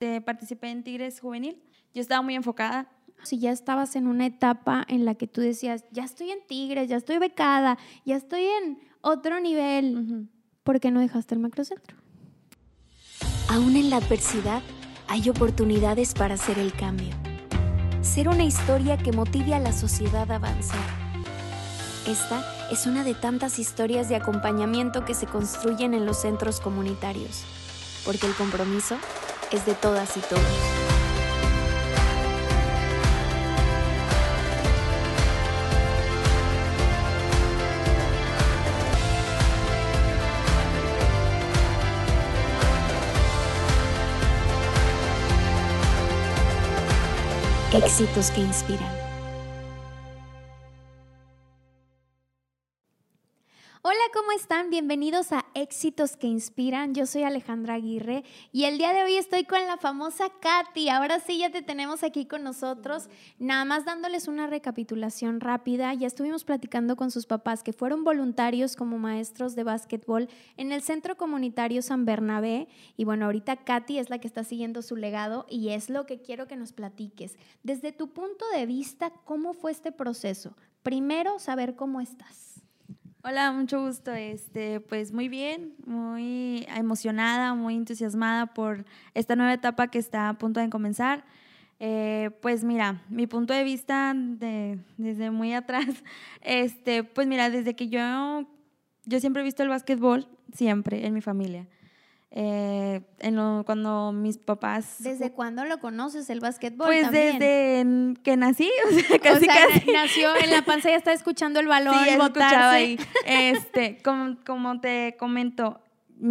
este, participé en Tigres Juvenil. Yo estaba muy enfocada. Si ya estabas en una etapa en la que tú decías, ya estoy en Tigres, ya estoy becada, ya estoy en otro nivel, ¿por qué no dejaste el macrocentro? Aún en la adversidad hay oportunidades para hacer el cambio. Ser una historia que motive a la sociedad a avanzar. Esta es una de tantas historias de acompañamiento que se construyen en los centros comunitarios, porque el compromiso es de todas y todos. Éxitos que inspiran. ¿Cómo están? Bienvenidos a Éxitos que Inspiran. Yo soy Alejandra Aguirre y el día de hoy estoy con la famosa Katy. Ahora sí, ya te tenemos aquí con nosotros. Nada más dándoles una recapitulación rápida. Ya estuvimos platicando con sus papás que fueron voluntarios como maestros de básquetbol en el Centro Comunitario San Bernabé. Y bueno, ahorita Katy es la que está siguiendo su legado y es lo que quiero que nos platiques. Desde tu punto de vista, ¿cómo fue este proceso? Primero, saber cómo estás. Hola, mucho gusto. Este, pues muy bien, muy emocionada, muy entusiasmada por esta nueva etapa que está a punto de comenzar. Eh, pues mira, mi punto de vista de, desde muy atrás, este, pues mira, desde que yo, yo siempre he visto el básquetbol, siempre, en mi familia. Eh, en cuando mis papás... ¿Desde cuándo lo conoces el básquetbol? Pues desde que nací, o sea, casi, casi. nació en la panza, ya está escuchando el balón sí, botarse. Ahí. Este, como, como, te comento,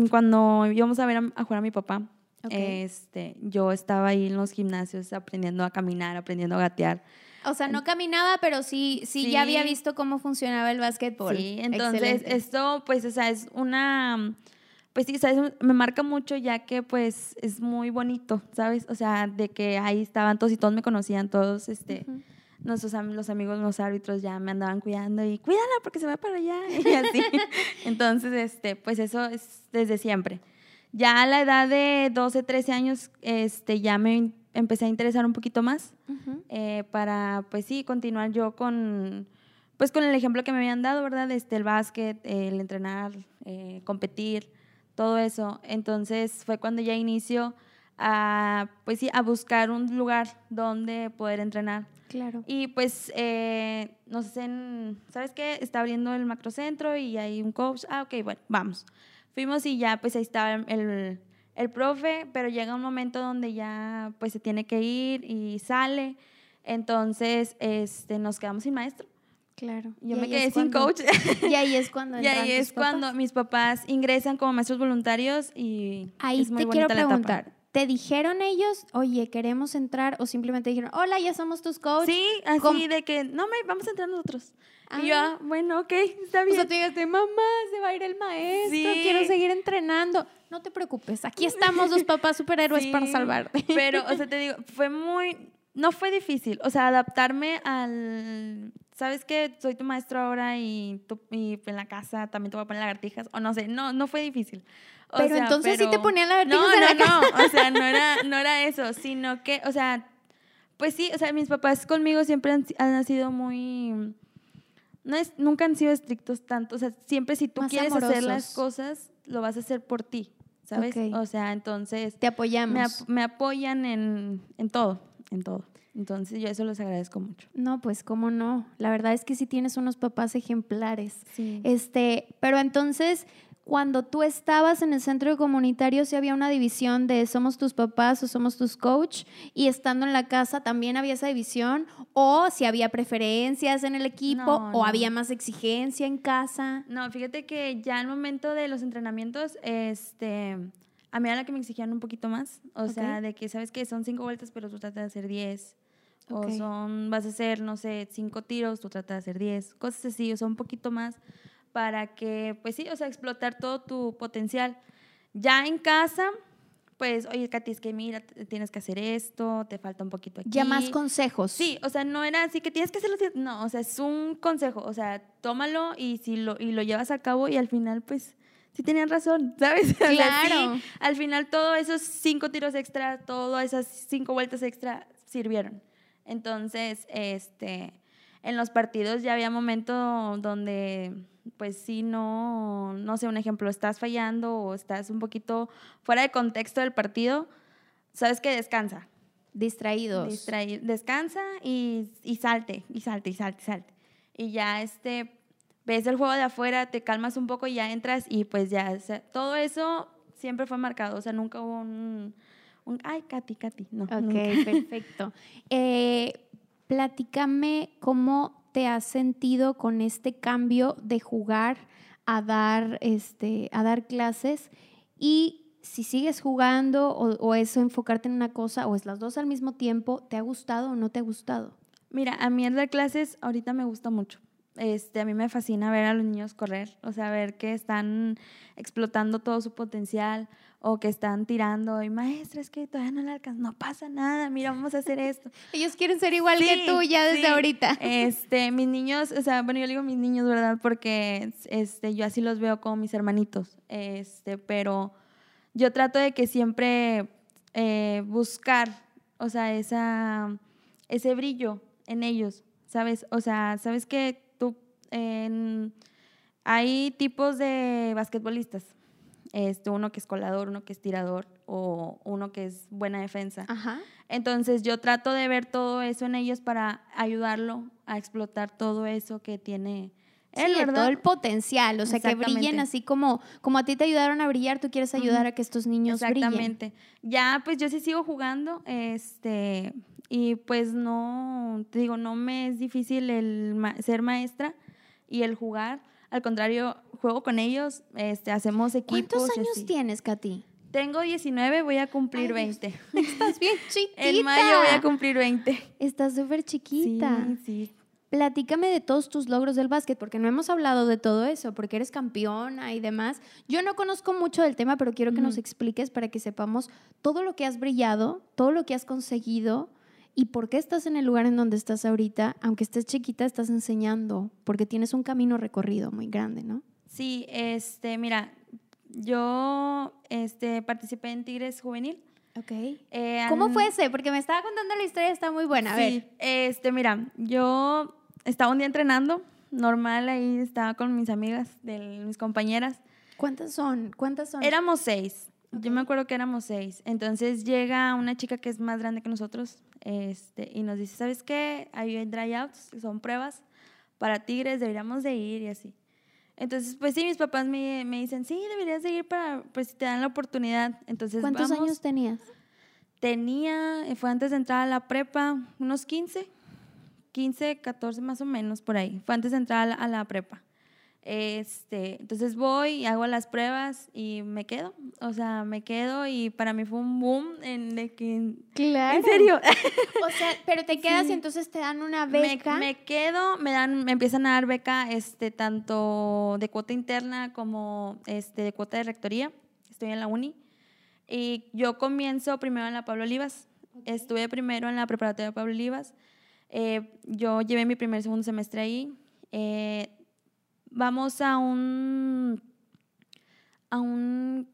cuando íbamos a ver a, jugar a mi papá, este, yo estaba ahí en los gimnasios aprendiendo a caminar, aprendiendo a gatear. O sea, no caminaba, pero sí, sí, ya había visto cómo funcionaba el básquetbol. Sí, entonces esto, pues, o sea, es una pues sí, ¿sabes? me marca mucho ya que pues es muy bonito, ¿sabes? O sea, de que ahí estaban todos y todos me conocían, todos, este, nuestros los amigos, los árbitros ya me andaban cuidando y cuídala porque se va para allá y así. Entonces, este, pues eso es desde siempre. Ya a la edad de 12, 13 años, este, ya me empecé a interesar un poquito más eh, para, pues sí, continuar yo con, pues con el ejemplo que me habían dado, ¿verdad? Este, el básquet, el entrenar, eh, competir, todo eso. Entonces fue cuando ya inicio a, pues sí, a buscar un lugar donde poder entrenar. Claro. Y pues, eh, no sé, ¿sabes qué? Está abriendo el macrocentro y hay un coach. Ah, ok, bueno, vamos. Fuimos y ya, pues ahí estaba el, el profe, pero llega un momento donde ya, pues se tiene que ir y sale. Entonces, este, nos quedamos sin maestro. Claro. Yo me quedé sin coach. Y ahí es cuando Y ahí es cuando mis papás ingresan como maestros voluntarios y ahí te quiero preguntar. ¿Te dijeron ellos, oye, queremos entrar? ¿O simplemente dijeron, hola, ya somos tus coaches? Sí, así de que, no, me, vamos a entrar nosotros. Y yo, ah, bueno, ok, está bien. O sea, tú dijiste, mamá, se va a ir el maestro, quiero seguir entrenando. No te preocupes, aquí estamos los papás superhéroes para salvarte. Pero, o sea, te digo, fue muy, no fue difícil, o sea, adaptarme al, ¿sabes qué? Soy tu maestro ahora y, tú, y en la casa también te voy a poner lagartijas, o no sé, no, no fue difícil. pero entonces sí te ponían lagartijas no, en la no, No, o sea, no era, no era eso, sino que, o sea, pues sí, o sea, mis papás conmigo siempre han, han sido muy... No es, nunca han sido estrictos tanto, o sea, siempre si tú quieres hacer las cosas, lo vas a hacer por ti, ¿sabes? O sea, entonces... Te apoyamos. Me, me apoyan en, en todo, en todo. Entonces yo eso los agradezco mucho. No, pues cómo no. La verdad es que sí tienes unos papás ejemplares. Sí. Este, pero entonces cuando tú estabas en el centro comunitario, si había una división de somos tus papás o somos tus coach, y estando en la casa también había esa división, o si había preferencias en el equipo, o había más exigencia en casa. No, fíjate que ya al momento de los entrenamientos, este, a mí era la que me exigían un poquito más, o sea, de que sabes que son cinco vueltas, pero tú tratas de hacer diez. O son, vas a hacer, no sé, cinco tiros, tú tratas de hacer diez. Cosas así, o sea, un poquito más para que, pues sí, o sea, explotar todo tu potencial. Ya en casa, pues, oye, Katy, es que mira, tienes que hacer esto, te falta un poquito aquí. Ya más consejos. Sí, o sea, no era así que tienes que hacerlo. No, o sea, es un consejo, o sea, tómalo y, si lo, y lo llevas a cabo y al final, pues, sí tenían razón, ¿sabes? Claro. al final todos esos cinco tiros extra, todas esas cinco vueltas extra sirvieron. Entonces, este, en los partidos ya había momentos donde, pues sí, no, no sé, un ejemplo, estás fallando o estás un poquito fuera de contexto del partido, sabes que descansa. Distraídos. descansa y, y salte, y salte, y salte, y salte. Y ya, este, ves el juego de afuera, te calmas un poco y ya entras y pues ya, todo eso siempre fue marcado, o sea, nunca hubo un, ay, Katy, Katy, no. Ok, perfecto. Eh, platícame cómo te has sentido con este cambio de jugar a dar, este, a dar clases y si sigues jugando o, o, eso enfocarte en una cosa o es las dos al mismo tiempo, ¿te ha gustado o no te ha gustado? Mira, a mí el dar clases ahorita me gusta mucho. Este, a mí me fascina ver a los niños correr, o sea, ver que están explotando todo su potencial o que están tirando y maestra, es que todavía no le alcanza, no pasa nada, mira, vamos a hacer esto. Ellos quieren ser igual que tú ya desde ahorita. Este, mis niños, o sea, bueno, yo digo mis niños, ¿verdad? Porque este, yo así los veo como mis hermanitos, este, pero yo trato de que siempre eh, buscar, o sea, esa, ese brillo en ellos, ¿sabes? O sea, ¿sabes que hay tipos de basquetbolistas. Este, uno que es colador, uno que es tirador o uno que es buena defensa. Entonces yo trato de ver todo eso en ellos para ayudarlo a explotar todo eso que tiene él, sí, todo el potencial, o sea, que brillen así como, como a ti te ayudaron a brillar, tú quieres ayudar a que estos niños Exactamente. Ya, pues yo sí sigo jugando, este, y pues no, te digo, no me es difícil el ser maestra, y el jugar. Al contrario, juego con ellos, este, hacemos equipos. ¿Cuántos años tienes, Katy? Tengo 19, voy a cumplir 20. Estás bien chiquita. en mayo voy a cumplir 20. Estás súper chiquita. Sí, sí. Platícame de todos tus logros del básquet, porque no hemos hablado de todo eso, porque eres campeona y demás. Yo no conozco mucho del tema, pero quiero que nos expliques para que sepamos todo lo que has brillado, todo lo que has conseguido ¿Y por qué estás en el lugar en donde estás ahorita? Aunque estés chiquita, estás enseñando, porque tienes un camino recorrido muy grande, ¿no? Sí, este, mira, yo este, participé en Tigres Juvenil. Ok. Eh, ¿Cómo fue ese? Porque me estaba contando la historia, está muy buena. A sí, este, mira, yo estaba un día entrenando, normal, ahí estaba con mis amigas, de mis compañeras. ¿Cuántas son? ¿Cuántas son? Éramos seis. Yo me acuerdo que éramos seis. Entonces llega una chica que es más grande que nosotros este, y nos dice, ¿sabes qué? Hay tryouts, son pruebas para Tigres, deberíamos de ir y así. Entonces, pues sí, mis papás me, me dicen, sí, deberías de ir para, pues si te dan la oportunidad. Entonces, ¿Cuántos años tenías? Tenía, fue antes de entrar a la prepa, unos 15, 15, 14 más o menos por ahí. Fue antes de entrar a la prepa. Este, entonces voy y hago las pruebas y me quedo. O sea, me quedo y para mí fue un boom en de que... Claro. En serio. O sea, pero te quedas y entonces te dan una beca. Me, quedo, me dan, me empiezan a dar beca, este, tanto de cuota interna como este, de cuota de rectoría. Estoy en la uni. Y yo comienzo primero en la Pablo Olivas. Estuve primero en la preparatoria de Pablo Olivas. Eh, yo llevé mi primer segundo semestre ahí. Eh, vamos a un, a un,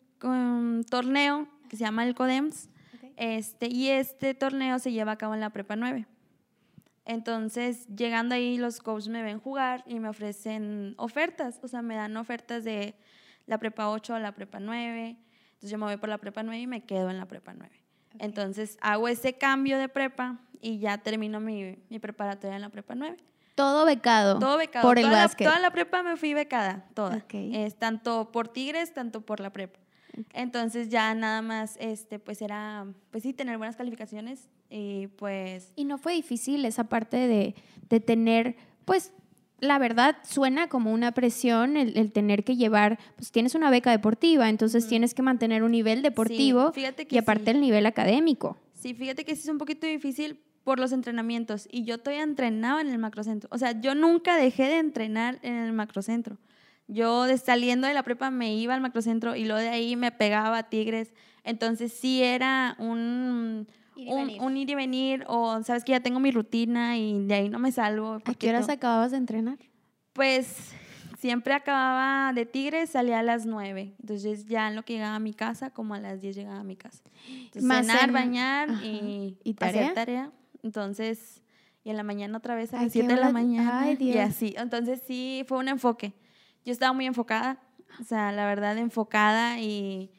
torneo que se llama el CODEMS. Este, y este torneo se lleva a cabo en la Prepa 9. Entonces, llegando ahí, los coaches me ven jugar y me ofrecen ofertas. O sea, me dan ofertas de la Prepa 8 a la Prepa 9. Entonces, yo me voy por la Prepa 9 y me quedo en la Prepa 9. Entonces, hago ese cambio de prepa y ya termino mi, mi preparatoria en la Prepa 9. Todo becado. Todo becado. Por el toda básquet. La, toda la prepa me fui becada, toda. Es tanto por Tigres, tanto por la prepa. Entonces ya nada más, este, pues era, pues sí, tener buenas calificaciones y pues... Y no fue difícil esa parte de, de tener, pues, la verdad suena como una presión el, tener que llevar, pues tienes una beca deportiva, entonces tienes que mantener un nivel deportivo y aparte el nivel académico. Sí, fíjate que sí es un poquito difícil por los entrenamientos y yo todavía entrenaba en el macrocentro. O sea, yo nunca dejé de entrenar en el macrocentro. Yo de saliendo de la prepa me iba al macrocentro y luego de ahí me pegaba a Tigres. Entonces sí era un ir y, un, ir y venir o sabes que ya tengo mi rutina y de ahí no me salgo. ¿A qué horas acababas de entrenar? Pues siempre acababa de Tigres, salía a las 9. Entonces ya en lo que llegaba a mi casa, como a las 10 llegaba a mi casa. Entonces, cenar, en- bañar Ajá. y, ¿Y hacer tarea? Entonces, y en la mañana otra vez a las qué 7 de la mañana. Ay, y Dios. así. Entonces sí, fue un enfoque. Yo estaba muy enfocada, o sea, la verdad, enfocada y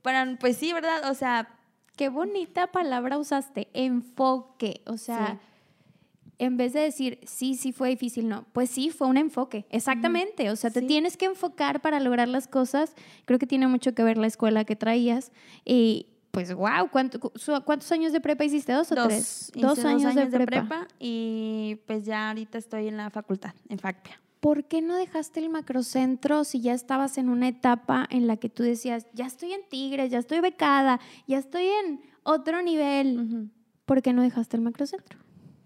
para, pues sí, ¿verdad? O sea, Qué bonita palabra usaste, enfoque. O sea, en vez de decir, sí, sí fue difícil, no, pues sí, fue un enfoque, exactamente. O sea, te Sí. tienes que enfocar para lograr las cosas. Creo que tiene mucho que ver la escuela que traías. Y pues, wow, ¿cuántos años de prepa hiciste? ¿Dos o dos, tres? hice Dos años, de, prepa. prepa y pues ya ahorita estoy en la facultad, en FACPIA. ¿Por qué no dejaste el macrocentro si ya estabas en una etapa en la que tú decías, ya estoy en Tigres, ya estoy becada, ya estoy en otro nivel? Ujú. ¿Por qué no dejaste el macrocentro?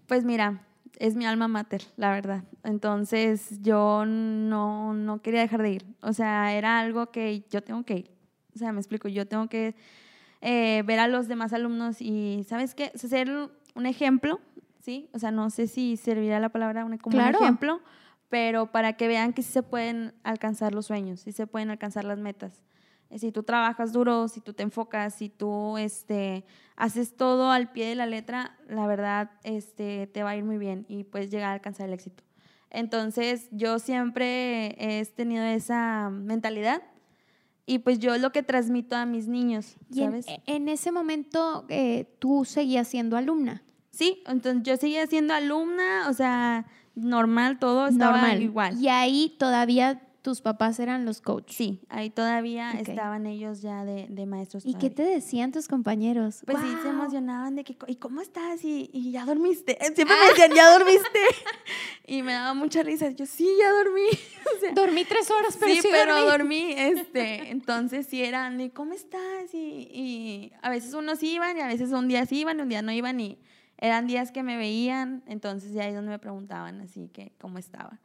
Pues mira, es mi alma mater, la verdad. Entonces yo no, no quería dejar de ir. O sea, era algo que yo tengo que ir. O sea, me explico, yo tengo que eh, ver a los demás alumnos y, ¿sabes qué? O sea, ser un ejemplo, ¿sí? O sea, no sé si servirá la palabra un- como Claro. un ejemplo, pero para que vean que sí se pueden alcanzar los sueños, sí se pueden alcanzar las metas. Eh, Si tú trabajas duro, si tú te enfocas, si tú este, haces todo al pie de la letra, la verdad este, te va a ir muy bien y puedes llegar a alcanzar el éxito. Entonces, yo siempre he tenido esa mentalidad y pues yo lo que transmito a mis niños, Y en, ¿sabes? en ese momento eh, tú seguías siendo alumna. Sí, entonces yo seguía siendo alumna, o sea, normal, todo estaba Normal. igual. Y ahí todavía tus papás eran los coaches. Sí, ahí todavía estaban ellos ya de, de maestros. ¿Y qué te decían tus compañeros? Pues sí, se emocionaban de que, ¿y cómo estás? Y, y ya dormiste. Siempre me decían, ¿ya dormiste? y me daba mucha risa. Yo, sí, ya dormí. O sea, Dormí tres horas, pero sí, sí, pero dormí. dormí. Este, entonces sí eran, ¿y cómo estás? Y, y a veces unos iban y a veces un día sí iban, un día no iban y eran días que me veían, entonces ya ahí es donde me preguntaban así que cómo estaba.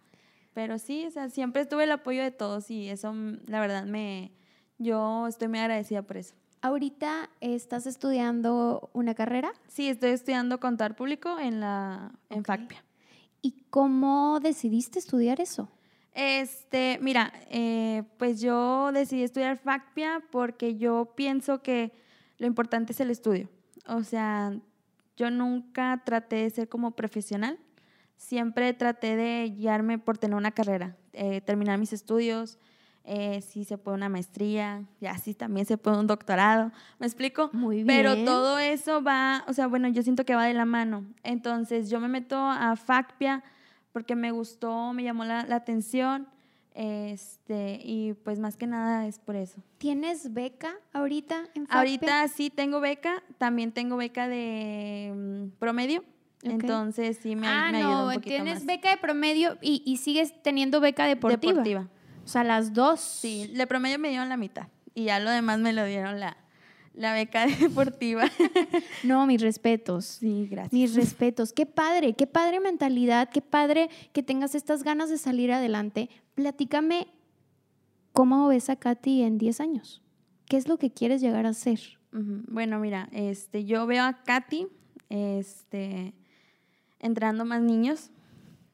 Pero sí, o sea, siempre tuve el apoyo de todos y eso, mm, la verdad, me, yo estoy muy agradecida por eso. Ahorita estás estudiando una carrera. Sí, estoy estudiando contar público en la en. FACPIA. ¿Y cómo decidiste estudiar eso? Este, mira, eh, pues yo decidí estudiar FACPIA porque yo pienso que lo importante es el estudio. O sea, yo nunca traté de ser como profesional, siempre traté de guiarme por tener una carrera, eh, terminar mis estudios, eh, si se puede una maestría, ya si también se puede un doctorado, ¿me explico? Muy Pero bien. todo eso va, o sea, bueno, yo siento que va de la mano. Entonces yo me meto a FACPIA porque me gustó, me llamó la, la atención, este, y pues más que nada es por eso. ¿Tienes beca ahorita en FACPIA? Ahorita sí tengo beca, también tengo beca de mm, promedio, Entonces sí me, ah, me ayuda no, un poquito tienes más. beca de promedio y, y sigues teniendo beca deportiva. deportiva. O sea, las dos. Sí, de promedio me dieron la mitad y ya lo demás me lo dieron la, la beca deportiva. No, mis respetos. Sí, gracias. Mis respetos. Qué padre, qué padre mentalidad, qué padre que tengas estas ganas de salir adelante. Platícame cómo ves a Katy en 10 años. ¿Qué es lo que quieres llegar a ser? Ujú. Bueno, mira, este, yo veo a Katy este, entrenando más niños,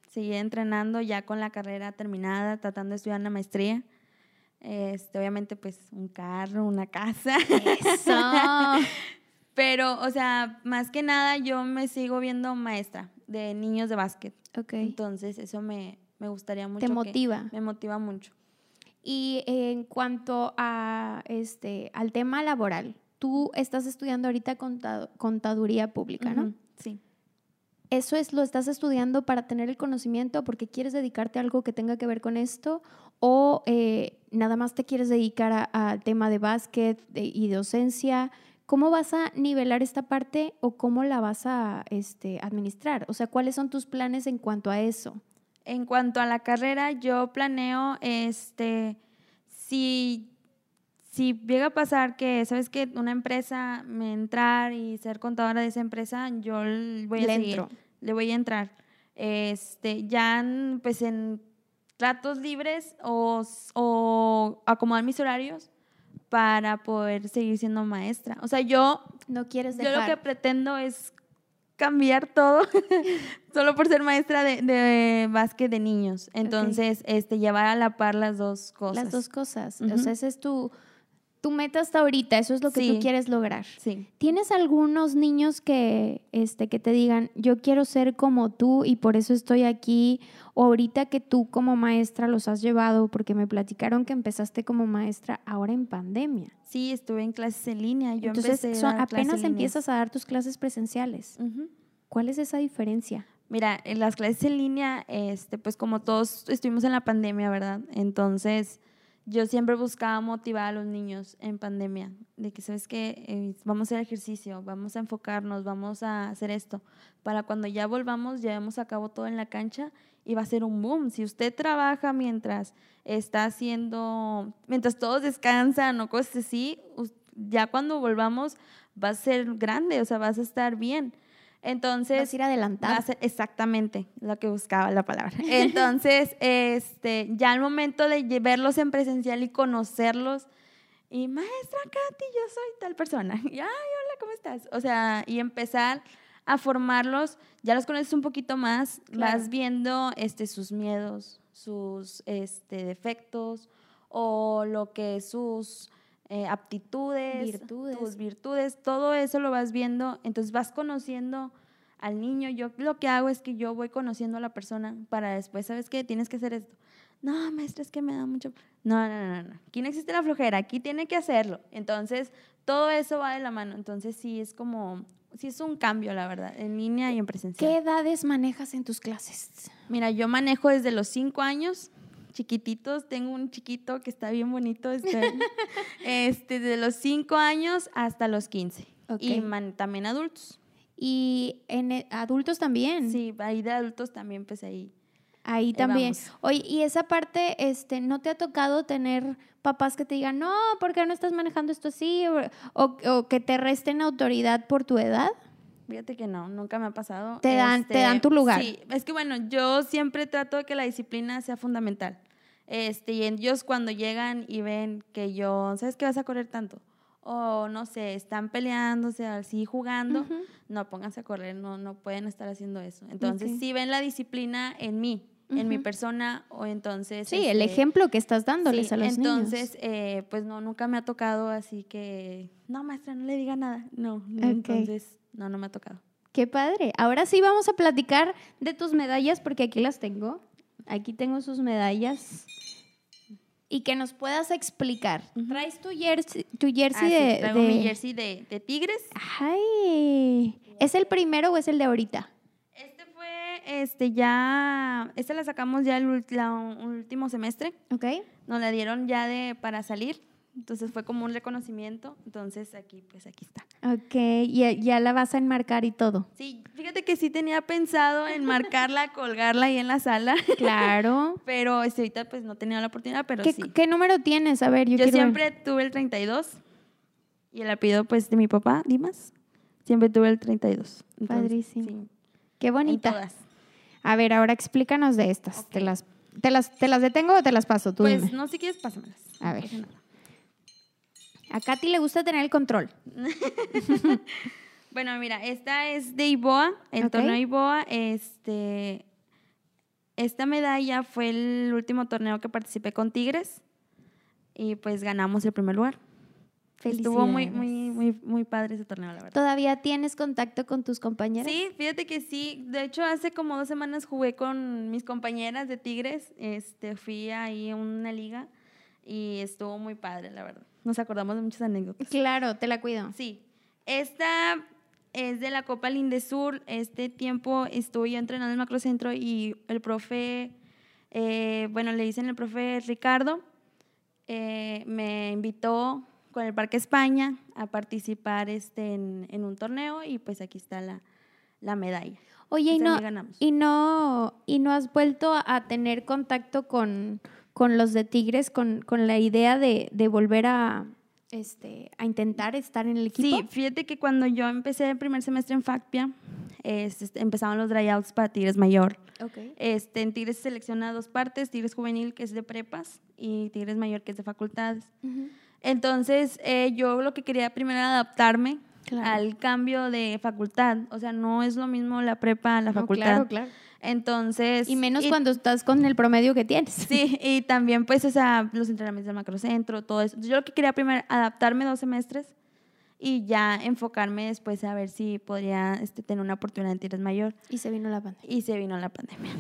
seguir entrenando ya con la carrera terminada, tratando de estudiar una maestría. Este, obviamente, pues un carro, una casa. Eso. Pero, o sea, más que nada yo me sigo viendo maestra de niños de básquet. ok. Entonces, eso me, me gustaría mucho. Te motiva. me motiva mucho. Y en cuanto a este al tema laboral, tú estás estudiando ahorita contado- contaduría pública, ¿no? Sí. ¿Eso es lo estás estudiando para tener el conocimiento porque quieres dedicarte a algo que tenga que ver con esto? ¿O eh, nada más te quieres dedicar al tema de básquet de- y docencia? ¿Cómo vas a nivelar esta parte o cómo la vas a este, administrar? O sea, ¿cuáles son tus planes en cuanto a eso? En cuanto a la carrera, yo planeo, este, si, si llega a pasar que, ¿sabes que Una empresa me entrar y ser contadora de esa empresa, yo voy a Le seguir, entro. le voy a entrar. Este, ya, en, pues, en tratos libres o, o acomodar mis horarios para poder seguir siendo maestra. O sea, yo No quieres yo dejar. lo que pretendo es cambiar todo solo por ser maestra de, de básquet de niños. Entonces, este, llevar a la par las dos cosas. Las dos cosas. O sea, ese es tu, tu meta hasta ahorita, eso es lo que tú quieres lograr. Sí. ¿Tienes algunos niños que, este, que te digan, yo quiero ser como tú y por eso estoy aquí? O ahorita que tú como maestra los has llevado, porque me platicaron que empezaste como maestra ahora en pandemia. Sí, estuve en clases en línea. Yo Entonces, apenas empiezas a dar tus clases presenciales. ¿Cuál es esa diferencia? Mira, en las clases en línea, este, pues como todos estuvimos en la pandemia, ¿verdad? Entonces yo siempre buscaba motivar a los niños en pandemia, de que, ¿sabes qué? Eh, vamos a hacer ejercicio, vamos a enfocarnos, vamos a hacer esto, para cuando ya volvamos, llevemos a cabo todo en la cancha y va a ser un boom. Si usted trabaja mientras está haciendo, mientras todos descansan o cosas así, ya cuando volvamos va a ser grande, o sea, vas a estar bien. Entonces. Vas a ir adelantado. exactamente lo que buscaba la palabra. Entonces, este, ya al momento de verlos en presencial y conocerlos, y maestra Katy, yo soy tal persona. Y ay, hola, ¿cómo estás? O sea, y empezar a formarlos, ya los conoces un poquito más, vas viendo este, sus miedos, sus este, defectos o lo que sus eh, aptitudes, virtudes. tus virtudes, todo eso lo vas viendo, entonces vas conociendo al niño. Yo lo que hago es que yo voy conociendo a la persona para después, ¿sabes qué? Tienes que hacer esto. No, maestra, es que me da mucho... No, no, no, no. Aquí no existe la flojera, aquí tiene que hacerlo. Entonces, todo eso va de la mano. Entonces, sí, es como, sí es un cambio, la verdad, en línea y en presencial. ¿Qué edades manejas en tus clases? Mira, yo manejo desde los cinco años chiquititos. Tengo un chiquito que está bien bonito, este, este de los 5 años hasta los 15. Y también adultos. ¿Y en e, adultos también? Sí, ahí de adultos también, pues ahí. Ahí también. Oye, y esa parte, este, ¿no te ha tocado tener papás que te digan, no, ¿por qué no estás manejando esto así? O, o, que te resten autoridad por tu edad. Fíjate que no, nunca me ha pasado. Te dan, te dan tu lugar. Sí, es que bueno, yo siempre trato de que la disciplina sea fundamental. Este, y ellos cuando llegan y ven que yo, ¿sabes qué vas a correr tanto? O no sé, están peleándose, así jugando, no pónganse a correr, no, no pueden estar haciendo eso. Entonces, si ven la disciplina en mí, en mi persona, o entonces... Sí, el este, ejemplo que estás dándoles a los entonces, niños. Entonces, eh, pues no, nunca me ha tocado, así que, no, maestra, no le diga nada. No, entonces, no, no me ha tocado. Qué padre. Ahora sí vamos a platicar de tus medallas, porque aquí las tengo. Aquí tengo sus medallas y que nos puedas explicar. ¿Traes tu jersey, tu jersey ah, de, sí, traigo mi jersey de, de, Tigres. Ay, ¿es el primero o es el de ahorita? Este fue, este ya, este la sacamos ya el último semestre. Ok. Nos la dieron ya de para salir. Entonces fue como un reconocimiento. Entonces aquí, pues aquí está. Ok, y ya la vas a enmarcar y todo. Sí, fíjate que sí tenía pensado enmarcarla, colgarla ahí en la sala. Claro. pero este, ahorita pues no tenía la oportunidad, pero ¿Qué, sí. ¿Qué número tienes? A ver, yo, yo siempre tuve el 32 y el apellido pues de mi papá, Dimas. Siempre tuve el 32. Padrísimo. Sí. Qué bonita. todas. A ver, ahora explícanos de estas. ¿Te, las, te, las, ¿Te las detengo o te las paso? Tú pues no, si quieres, pásamelas. A ver. A Katy le gusta tener el control. bueno, mira, esta es de Iboa, el torneo Iboa. Este, esta medalla fue el último torneo que participé con Tigres y pues ganamos el primer lugar. Estuvo muy, muy, muy, muy padre ese torneo, la verdad. ¿Todavía tienes contacto con tus compañeras? Sí, fíjate que sí. De hecho, hace como dos semanas jugué con mis compañeras de Tigres. Este, fui ahí a una liga y estuvo muy padre, la verdad nos acordamos de muchas anécdotas. Claro, te la cuido. Sí. Esta es de la Copa Lindesur. Este tiempo estuve yo entrenando en el macrocentro y el profe, eh, bueno, le dicen el profe Ricardo, eh, me invitó con el Parque España a participar este, en, un torneo y pues aquí está la, la medalla. Oye, y no, y no, y no has vuelto a tener contacto con, con los de Tigres con, la idea de, volver a, este, a intentar estar en el equipo? Sí, fíjate que cuando yo empecé el primer semestre en FACPIA, este, empezaban los tryouts para Tigres Mayor. Okay. Este, en Tigres se selecciona dos partes, Tigres Juvenil, que es de prepas, y Tigres Mayor, que es de facultades. Entonces, eh, yo lo que quería primero era adaptarme al cambio de facultad. O sea, no es lo mismo la prepa a la facultad. claro, claro. Entonces. Y menos cuando estás con el promedio que tienes. Sí, y también, pues, o sea, los entrenamientos del macrocentro, todo eso. Yo lo que quería primero, adaptarme dos semestres y ya enfocarme después a ver si podría este, tener una oportunidad en Tigres Mayor. Y se vino la pandemia. Y se vino la pandemia.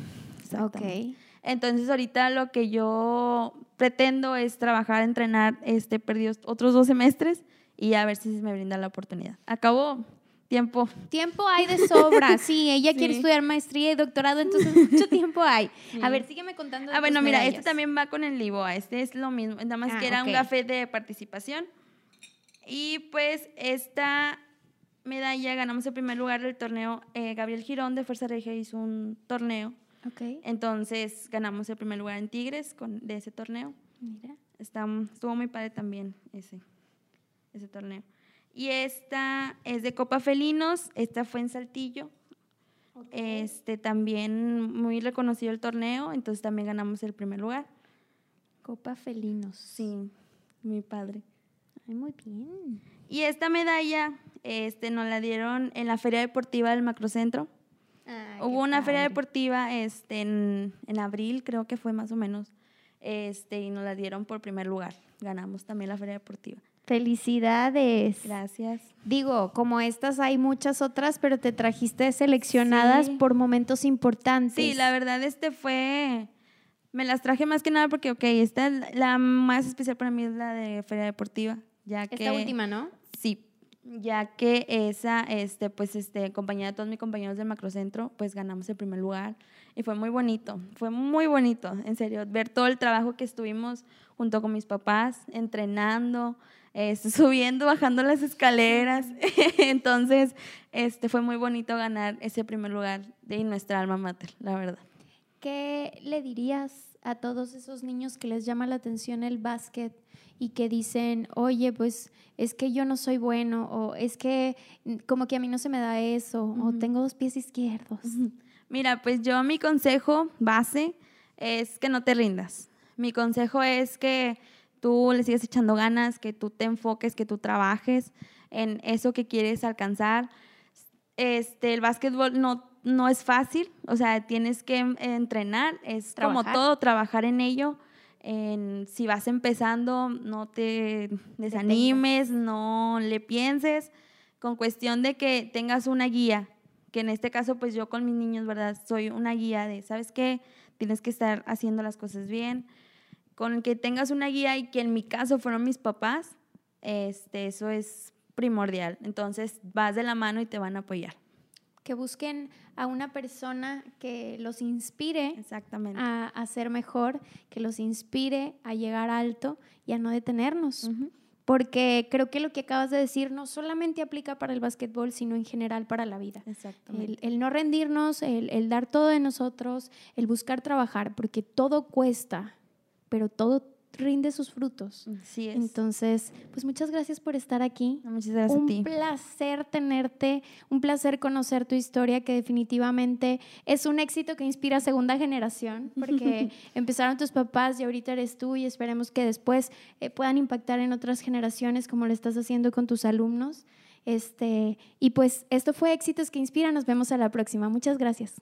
Ok. Entonces, ahorita lo que yo pretendo es trabajar, entrenar, este, perdí otros dos semestres y a ver si me brinda la oportunidad. Acabó tiempo. Tiempo hay de sobra, sí, ella quiere estudiar maestría y doctorado, entonces mucho tiempo hay. A ver, sígueme contando. ah, bueno, mira, este también va con el LIBOA, este es lo mismo, nada más que ah, era un café de participación. Y pues esta medalla ganamos el primer lugar del torneo. Eh, Gabriel Girón de Fuerza Regia hizo un torneo. Okay. Entonces ganamos el primer lugar en Tigres con, de ese torneo. Mira. estuvo muy padre también ese, ese torneo. Y esta es de Copa Felinos, esta fue en Saltillo. Este también muy reconocido el torneo, entonces también ganamos el primer lugar. Copa Felinos. Sí, muy padre. Ay, muy bien. Y esta medalla este, nos la dieron en la Feria Deportiva del Macrocentro. Hubo una feria deportiva este, en, en, abril, creo que fue más o menos, este, y nos la dieron por primer lugar. Ganamos también la feria deportiva. Felicidades. Gracias. Digo, como estas hay muchas otras, pero te trajiste seleccionadas por momentos importantes. Sí, la verdad este fue, me las traje más que nada porque, ok, esta es la más especial para mí es la de Feria Deportiva, ya que... Esta última, ¿no? Sí, ya que esa, este, pues, este, acompañada de todos mis compañeros del macrocentro, pues ganamos el primer lugar y fue muy bonito, fue muy bonito, en serio, ver todo el trabajo que estuvimos junto con mis papás, entrenando, este, subiendo, bajando las escaleras, entonces, este, fue muy bonito ganar ese primer lugar de nuestra alma mater, la verdad. ¿Qué le dirías a todos esos niños que les llama la atención el básquet? y que dicen, oye, pues es que yo no soy bueno, o es que como que a mí no se me da eso, o tengo dos pies izquierdos. Mira, pues yo mi consejo base es que no te rindas. Mi consejo es que tú le sigas echando ganas, que tú te enfoques, que tú trabajes en eso que quieres alcanzar. Este, el básquetbol no, no es fácil, o sea, tienes que entrenar, es como todo, trabajar en ello si vas empezando, no te desanimes, no le pienses, con cuestión de que tengas una guía, que en este caso pues yo con mis niños, ¿verdad? Soy una guía de, ¿sabes qué? Tienes que estar haciendo las cosas bien, con que tengas una guía y que en mi caso fueron mis papás, este, eso es primordial. Entonces vas de la mano y te van a apoyar que busquen a una persona que los inspire Exactamente. A, ser mejor, que los inspire a llegar alto y a no detenernos. Porque creo que lo que acabas de decir no solamente aplica para el básquetbol, sino en general para la vida. Exactamente. El, no rendirnos, el, el dar todo de nosotros, el buscar trabajar, porque todo cuesta, pero todo rinde sus frutos. Sí es. Entonces, pues muchas gracias por estar aquí. muchas gracias un a ti. Un placer tenerte, un placer conocer tu historia, que definitivamente es un éxito que inspira a segunda generación, porque empezaron tus papás y ahorita eres tú y esperemos que después eh, puedan impactar en otras generaciones como lo estás haciendo con tus alumnos. Este, y pues esto fue Éxitos que Inspiran. Nos vemos a la próxima. Muchas gracias.